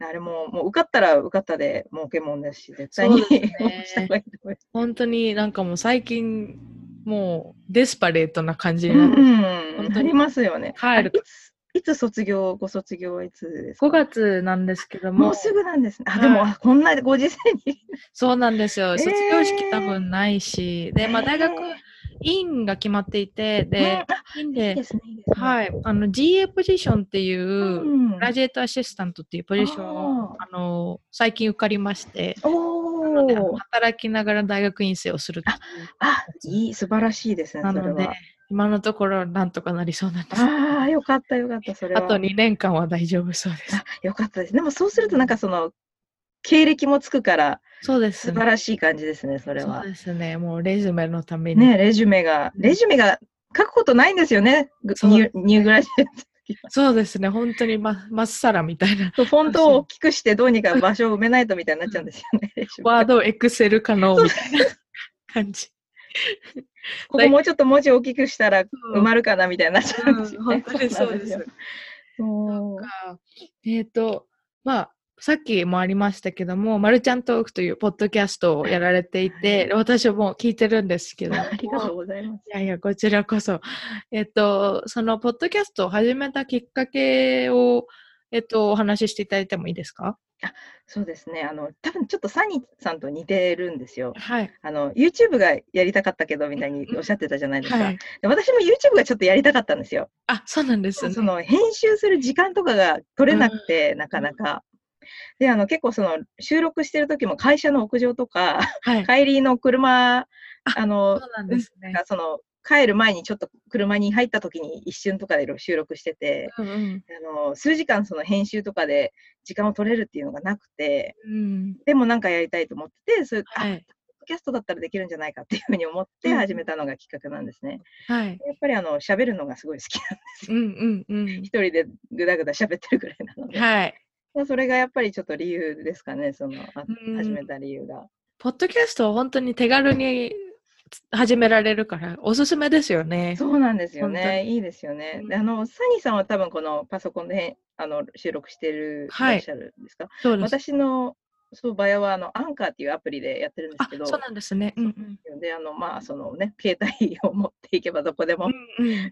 あれも、もう受かったら受かったで儲けもんですし、絶対にね。本当になんかもう最近、もうデスパレートな感じにうんなって、うん、りますよね。帰る。いつ、卒業、ご卒業はいつですか？5月なんですけども、もうすぐなんですね。あ、はい。でも、あこんなご時世に。そうなんですよ。ー。卒業式多分ないし、で、まあ大学えー院が決まっていて、うんで、あ院で。はい、あの GA ポジションっていう、うんグラジュエートアシスタントっていうポジションをああの最近受かりまして。働きながら大学院生をするっていうあ、いい、素晴らしいですね、なのでそれは。、今のところなんとかなりそうなんです。ああ、よかった、よかった、それは。あと2年間は大丈夫そうですあ。よかったです。でも、そうすると、なんかその、経歴もつくから、そうですね。素晴らしい感じですね、それはそう。ですね。もうレジュメのために。ね、レジュメが、レジュメが書くことないんですよね、ぐそうニューニューグラジュエット。そうですね。本当にままっさらみたいな。フォントを大きくしてどうにか場所を埋めないとみたいになっちゃうんですよね。ワード、エクセル可能みたいな感じ。ここもうちょっと文字を大きくしたらうん埋まるかなみたいになっちゃうんですよね。うん本当にそうですよ。そうかえっ、と、まあ、さっきもありましたけども、マルちゃんトークというポッドキャストをやられていて、私も聞いてるんですけども、ありがとうございます。いやいや、こちらこそ。えっと、そのポッドキャストを始めたきっかけを、えっと、お話ししていただいてもいいですか？そうですね。あの、多分ちょっとサニーさんと似てるんですよ。はい。あの、YouTube がやりたかったけどみたいにおっしゃってたじゃないですか。はい。で私も YouTube がちょっとやりたかったんですよ。あ、そうなんですね。その編集する時間とかが取れなくて、なかなか。で、あの、結構その収録してる時も会社の屋上とか、はい。帰りの車、ああのそう、なんですね。がその帰る前にちょっと車に入った時に一瞬とかで収録してて、うんうんあの数時間その編集とかで時間を取れるっていうのがなくて、うんでもなんかやりたいと思ってて、そういう、あ、ポッはいドキャストだったらできるんじゃないかっていうふうに思ってうん始めたのがきっかけなんですね。はい。やっぱりあの、喋るのがすごい好きなんですよ。うんうんうん一。人でぐだぐだ喋ってるぐらいなので。はい。まあそれがやっぱりちょっと理由ですかね、その、始めた理由が。ポッドキャストは本当に手軽に始められるから、おすすめですよね。そうなんですよね。いいですよね。でうんあの、サニーさんは多分このパソコンであの収録してる、はいいらっしゃるんですか？そうです。私のそう場合はあのアンカーっていうアプリでやってるんですあけど、そうなんですね。うんうんであのまあそのね携帯を持っていけばどこでも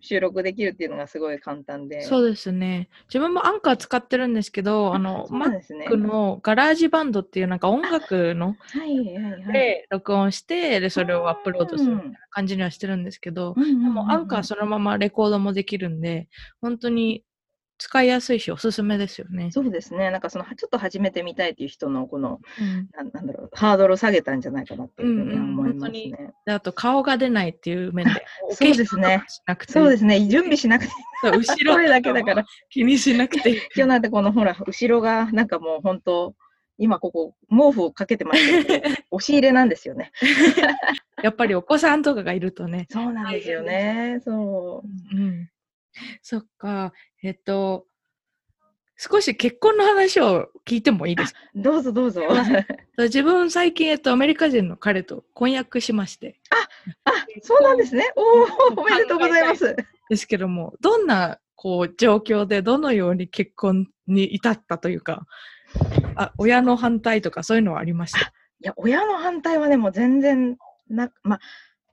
収録できるっていうのがすごい簡単で。そうですね。自分もアンカー使ってるんですけど、あの、そうなんですね。Mac のガラージバンドっていうなんか音楽のはいはいはい。で録音して、で、それをアップロードするみたいうんな感じにはしてるんですけど、でもアンカーそのままレコードもできるんで、本当に使いやすいし、おすすめですよね。そうですね。なんかそのちょっと始めてみたいっていう人のこのうんなんなんだろうハードルを下げたんじゃないかなっていうふうに思います本当にね。であと、顔が出ないっていう面で、お そうですねそうですね。準備しなくて後ろ声だけだから。気にしなくていい。今日なんてこのほら、後ろがなんかもう本当、今ここ毛布をかけてますけど、押し入れなんですよね。やっぱりお子さんとかがいるとね。そうなんですよね。そう。うん。そっか。えっと、少し結婚の話を聞いてもいいですか？どうぞどうぞ。自分最近、えっと、アメリカ人の彼と婚約しまして。あ、そうなんですね。おお、おめでとうございます。ですけども、どんな、こう、状況でどのように結婚に至ったというか、あ、親の反対とかそういうのはありました？いや、親の反対はね、もう全然な、まあ、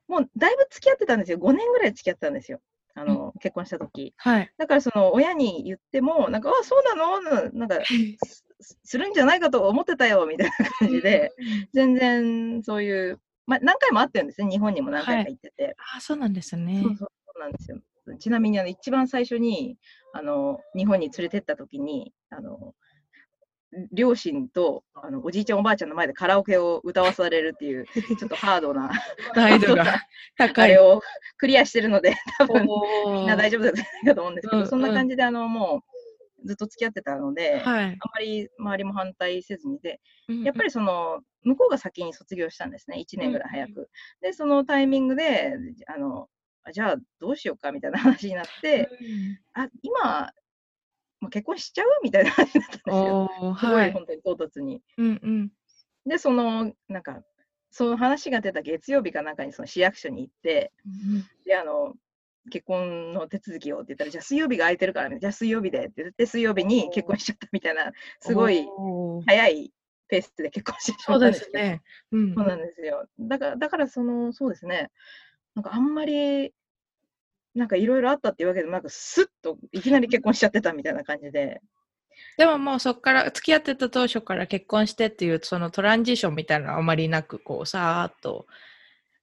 もうだいぶ付き合ってたんですよ。5年ぐらい付き合ってたんですよ。あの、結婚した時。はい。だからその親に言っても、なんか、あ、そうなの？ななんか、すするんじゃないかと思ってたよ、みたいな感じで、全然そういう、まあ、何回も会ってるんですね。日本にも何回か行ってて。あ、そうなんですね。そうなんですよ。ちなみにあの一番最初にあの日本に連れてった時にあの両親とあのおじいちゃんおばあちゃんの前でカラオケを歌わされるっていう ちょっとハードな難易度が高い。あれをクリアしてるので 多分みんな大丈夫だったと思うんですけど、うんうんそんな感じであのもうずっと付き合ってたので、はい。あんまり周りも反対せずにでうんやっぱりその向こうが先に卒業したんですね、1年ぐらい早く。で、そのタイミングで、あのあじゃあどうしようかみたいな話になって、あ今、もう結婚しちゃう？みたいな話になったんですよ。おーすごはいい。本当に唐突に。うんうん。で、その、なんか、その話が出た月曜日かなんかにその市役所に行って、で、あの、結婚の手続きをって言ったら、じゃあ水曜日が空いてるからね、じゃあ水曜日でって言って、水曜日に結婚しちゃったみたいな、すごい早いペースで結婚してしそうまったんですすよ。でね。うんそうなんですよ。だから、だからその、そうですね。なんかあんまり、なんかいろいろあったっていうわけでもなく、スッといきなり結婚しちゃってたみたいな感じで。でももうそこから付き合ってた当初から結婚してっていうそのトランジションみたいなのはあまりなくこうさーっと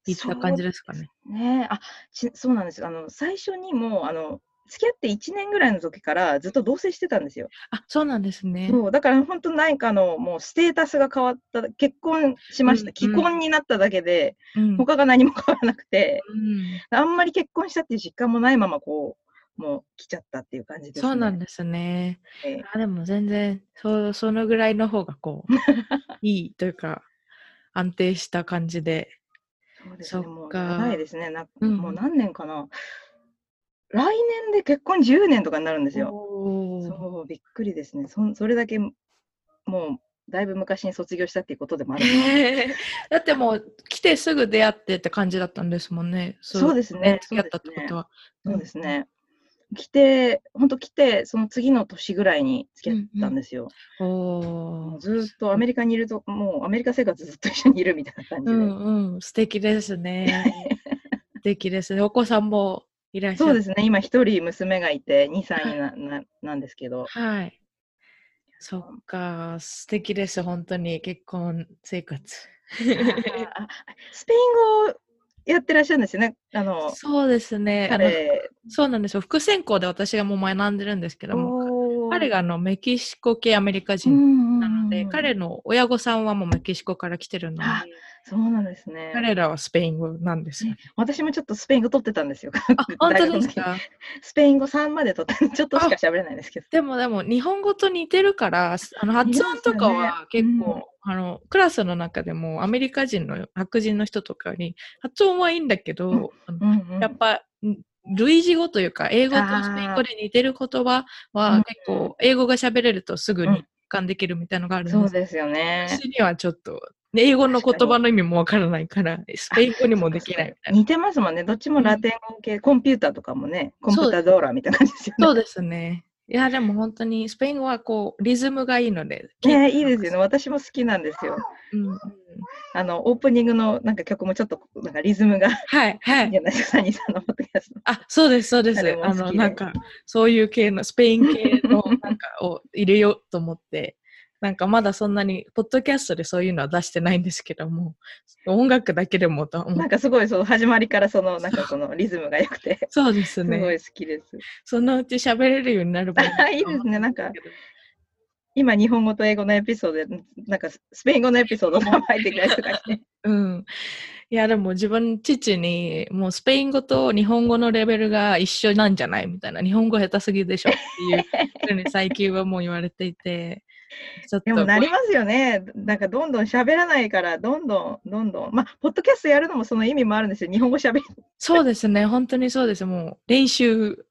いった感じですかね。ねえあちそうなんです。あの、最初にもう、あの、付き合って1年ぐらいの時からずっと同棲してたんですよ。あそうなんですね。そう、だから本当何かのもうステータスが変わった、結婚しました。うん既婚になっただけで、うん他が何も変わらなくて、うんあんまり結婚したっていう実感もないままこう、もう来ちゃったっていう感じですね。そうなんですね。ええあでも全然そそのぐらいの方がこういいというか安定した感じで。そうですね、もうか長いですね。なうんもう何年かな。来年で結婚10年とかになるんですよ。そう、びっくりですね。そそれだけ、もう、だいぶ昔に卒業したっていうことでもある。へーだってもう来てすぐ出会ってって感じだったんですもんね。そうですね付き合ったってことは。そうですね。来て、本当来て、その次の年ぐらいに付き合ったんですよ。おもうーずーっとアメリカにいると、もうアメリカ生活ずっと一緒にいるみたいな感じで。うんうん、素敵ですね。素敵ですね。お子さんもいらっしゃる。そうですね。今一人娘がいて、2歳になななんですけど。はい。そっか、素敵です、本当に結婚生活。スペイン語をやってらっしゃるんですよね。あの、そうですね。あの彼、そうなんですよ。副専攻で私がもう学んでるんですけども、彼があのメキシコ系アメリカ人ななので、彼の親御さんはもうメキシコから来てるのであ、そうなんですね。彼らはスペイン語なんですよ。私もちょっとスペイン語取ってたんですよ。あ、本当ですか？時スペイン語3まで取って、ちょっとしか喋れないんですけど。でもでも日本語と似てるから、あの発音とかは結似ますよ構、あのクラスの中でもアメリカ人の白人の人とかに発音はいいんだけど、うんうんうんやっぱん類似語というか英語とスペイン語で似てる言葉うんは結構英語が喋れるとすぐに浮かんできるみたいなのがあるんですそうですよね。私にはちょっと英語の言葉の意味もわからないからスペイン語にもできないみたいな。似てますもんね。どっちもラテン語系、コンピューターとかもね、コンピュータードーラーみたいな感じですよね。そうですね。いやでも本当にスペイン語はこうリズムがいいので。ねいいですよね。私も好きなんですよ。うんうんあの、オープニングのなんか曲もちょっとなんかリズムがいはいはいいじ。ゃないですか、サニーさんのポッドキャスト。あ、そうです、そうですあの、なんか、そういう系の、スペイン系のなんかを入れようと思って、なんかまだそんなに、ポッドキャストでそういうのは出してないんですけども、音楽だけでもとなんかすごいその始まりからそのなんかそのリズムが良くて、そうですすごいね。好きです。そのうち喋れるようになるばいいですねなんか今日本語と英語のエピソードで、なんかスペイン語のエピソードが入ってきたりとかして。うん。いや、でも自分、父に、もうスペイン語と日本語のレベルが一緒なんじゃない？みたいな、日本語下手すぎでしょっていうふうに最近はもう言われていて、でもなりますよね。なんかどんどん喋らないから、どんどんどんどん。まあ、ポッドキャストやるのもその意味もあるんですよ。日本語喋りそうですね、本当にそうです。もう練習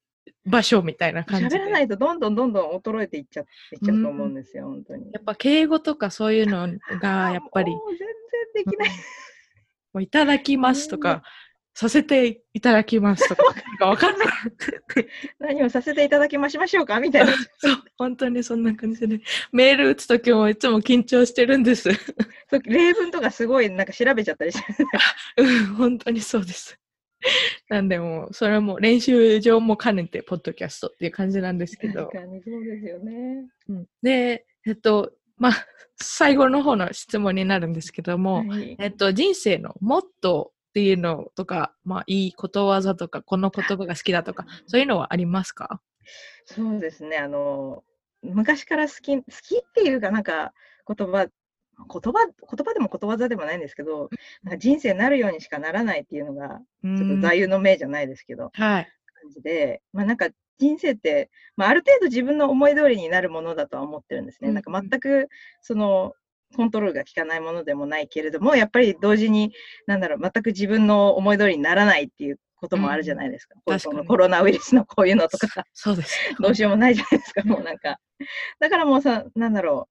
場所みたいな感じで。喋らないとどんどんどんどん衰えていっちゃいっちゃうと思うんですよ、本当に。やっぱ敬語とかそういうのがやっぱり、もう全然できない。もういただきますとか、させていただきますとか、わかんない。何をさせていただきましましょうか？みたいな。そう、本当にそんな感じで、メール打つときもいつも緊張してるんです。そう例文とかすごいなんか調べちゃったりして。うん、本当にそうです。なんでもう、それも練習上も兼ねて、ポッドキャストっていう感じなんですけど確。かにそうですよね。うんで、えっと、まあ、最後の方の質問になるんですけども、はいえっと、人生のモットーっていうのとか、まあ、いいことわざとか、この言葉が好きだとか、そういうのはありますか？そうですね。あの、昔から好き、好きっていうかなんか言葉、言葉、言葉でもことわざでもないんですけど、なんか人生なるようにしかならないっていうのが、ちちょっと座右の銘じゃないですけど、はい。感じで、まあなんか人生って、まあある程度自分の思い通りになるものだとは思ってるんですね。うんなんか全くそのコントロールが効かないものでもないけれども、やっぱり同時に、なんだろう、全く自分の思い通りにならないっていうこともあるじゃないですか。こう確かにこのコロナウイルスのこういうのとか、そうです。どうしようもないじゃないですか、もうなんか。だからもうさ、なんだろ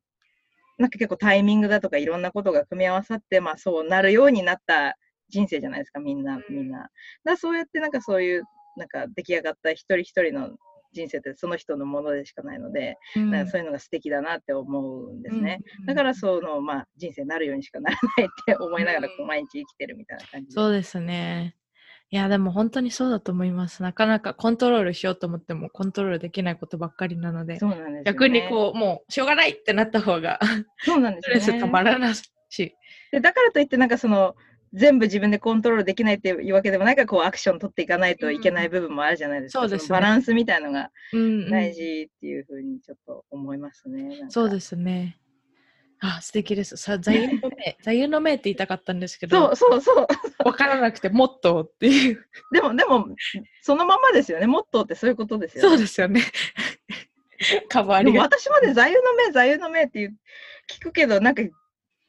う、なんか結構タイミングだとかいろんなことが組み合わさって、まあそうなるようになった人生じゃないですか、みんな、みんな。だそうやってなんかそういう、なんか出来上がった一人一人の人生ってその人のものでしかないので、うんなんかそういうのが素敵だなって思うんですね。うんだからその、まあ人生になるようにしかならないって思いながらこう毎日生きてるみたいな感じで。そうですね。いや、でも本当にそうだと思います。なかなかコントロールしようと思ってもコントロールできないことばっかりなので、ね。逆にこう、もうしょうがないってなった方が、そうなんですよね。ストレスたまらないし。でだからといってなんかその全部自分でコントロールできないっていうわけでもないからこうアクション取っていかないといけない部分もあるじゃないですか。そうですねのバランスみたいのがうんうん大事っていうふうにちょっと思いますね。なんかそうですね。あ、素敵です。さ、座右の銘、座右の銘って言いたかったんですけど、そうそうそう。わからなくて、もっとっていう。でもでもそのままですよね。モットーってそういうことですよね。そうですよね。カバーありがと私まで座右の銘、座右の銘っていう聞くけど、なんか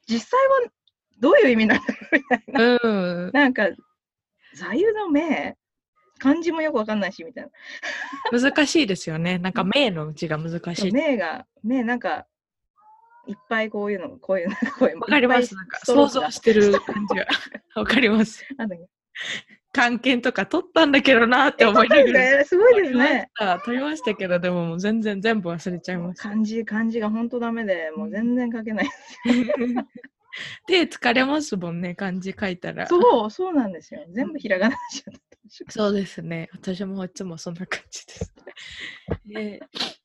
実際はどういう意味なんだろうみたいな。う。うん。なんか座右の銘漢字もよくわかんないしみたいな。難しいですよね。なんか、銘のうちが難しい。目が、目なんか、いっぱいこういうの、こういう、なんかこういう。わかります。ないんか、想像してる感じが。わかります。なんだっけ？関係とか取ったんだけどなってえ思いながら。ねすごいですね。取りましたけど、でももう全然全部忘れちゃいました。漢字、漢字が本当ダメで、もう全然書けない。手疲れますもんね、漢字書いたら。そう、そうなんですよ。全部ひらがなにしちゃった。そうですね。私もいつもそんな感じです。で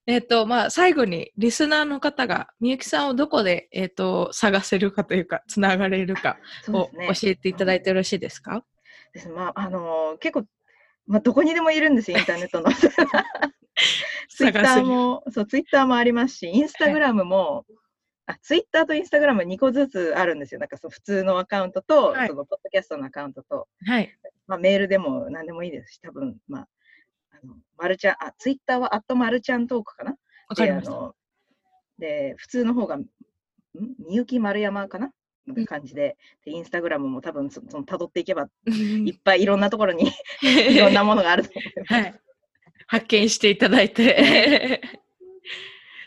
えっ、と、まあ、最後に、リスナーの方が、みゆきさんをどこで、えっ、と、探せるかというか、つながれるかを。教えていただいてよろしいですか？ですまあ、あのー結構、まあ、どこにでもいるんですよ、インターネットの。ツイッタ。ーも、そう、ツイッターもありますし、インスタグラムも、あ、ツイッターとインスタグラム2個ずつあるんですよ。なんかその普通のアカウントと、はい。そのポッドキャストのアカウントと、はい。まあ、メールでも何でもいいです。し、多分まあ、あの、マルちゃん、あ、ツイッターはアットマルちゃんトークかな？で、わかりましで、普通の方が、ん？みゆき丸山かな？な感じで、で、インスタグラムも多分そその辿っていけば、いっぱいいろんなところに いろんなものがあると思います。はい。発見していただいて。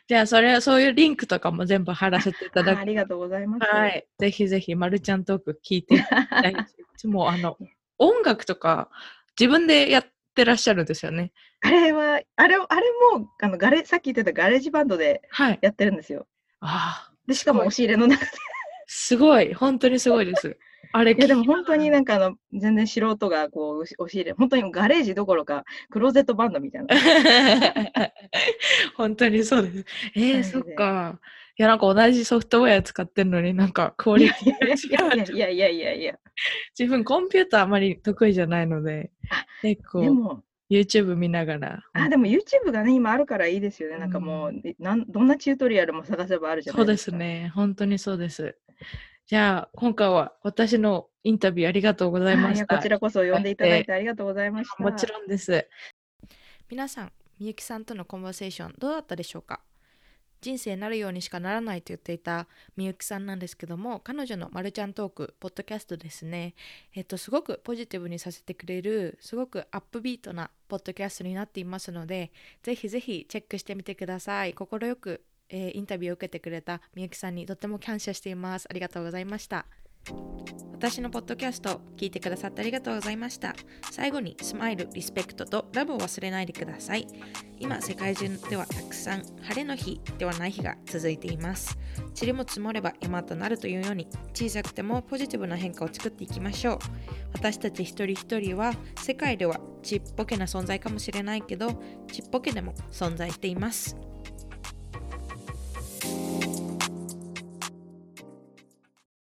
じゃあ、それ、そういうリンクとかも全部貼らせていただく。あありがとうございます。はい。ぜひぜひ、まるちゃんトーク聞いていただいて。いつも、あの、音楽とか、自分でやってらっしゃるんですよね。あれは、あれ、あれも、あの、ガレ、さっき言ってたガレージバンドではい。やってるんですよ。ああ、で、しかも押し入れの中で。すごい。本当にすごいです。あれ、いや、でも本当になんかあの、全然素人がこう、押し入れ、本当にガレージどころか、クローゼットバンドみたいな。本当にそうです。えー、そっか。いや、なんか同じソフトウェア使ってるのになんかクオリティが違う。いやいやいやいや。自分コンピューターあまり得意じゃないのであ、結構でも、YouTube 見ながら。あ、でも YouTube がね、今あるからいいですよね。なんかもう、えなんどんなチュートリアルも探せばあるじゃなそうでいですか。すね。本当にそうです。じゃあ、今回は私のインタビューありがとうございました。こちらこそ呼んでいただいてありがとうございました。もちろんです。皆さん、みゆきさんとのコンバーセーションどうだったでしょうか？人生なるようにしかならないと言っていたみゆきさんなんですけども彼女のまるちゃんトークポッドキャストですねえっとすごくポジティブにさせてくれるすごくアップビートなポッドキャストになっていますのでぜひぜひチェックしてみてください心よく、えーインタビューを受けてくれたみゆきさんにとっても感謝しています。ありがとうございました。私のポッドキャスト聞いてくださってありがとうございました。最後にスマイル、リスペクトとラブを忘れないでください。今世界中ではたくさん晴れの日ではない日が続いています。塵も積もれば山となるというように小さくてもポジティブな変化を作っていきましょう。私たち一人一人は世界ではちっぽけな存在かもしれないけどちっぽけでも存在しています。thank you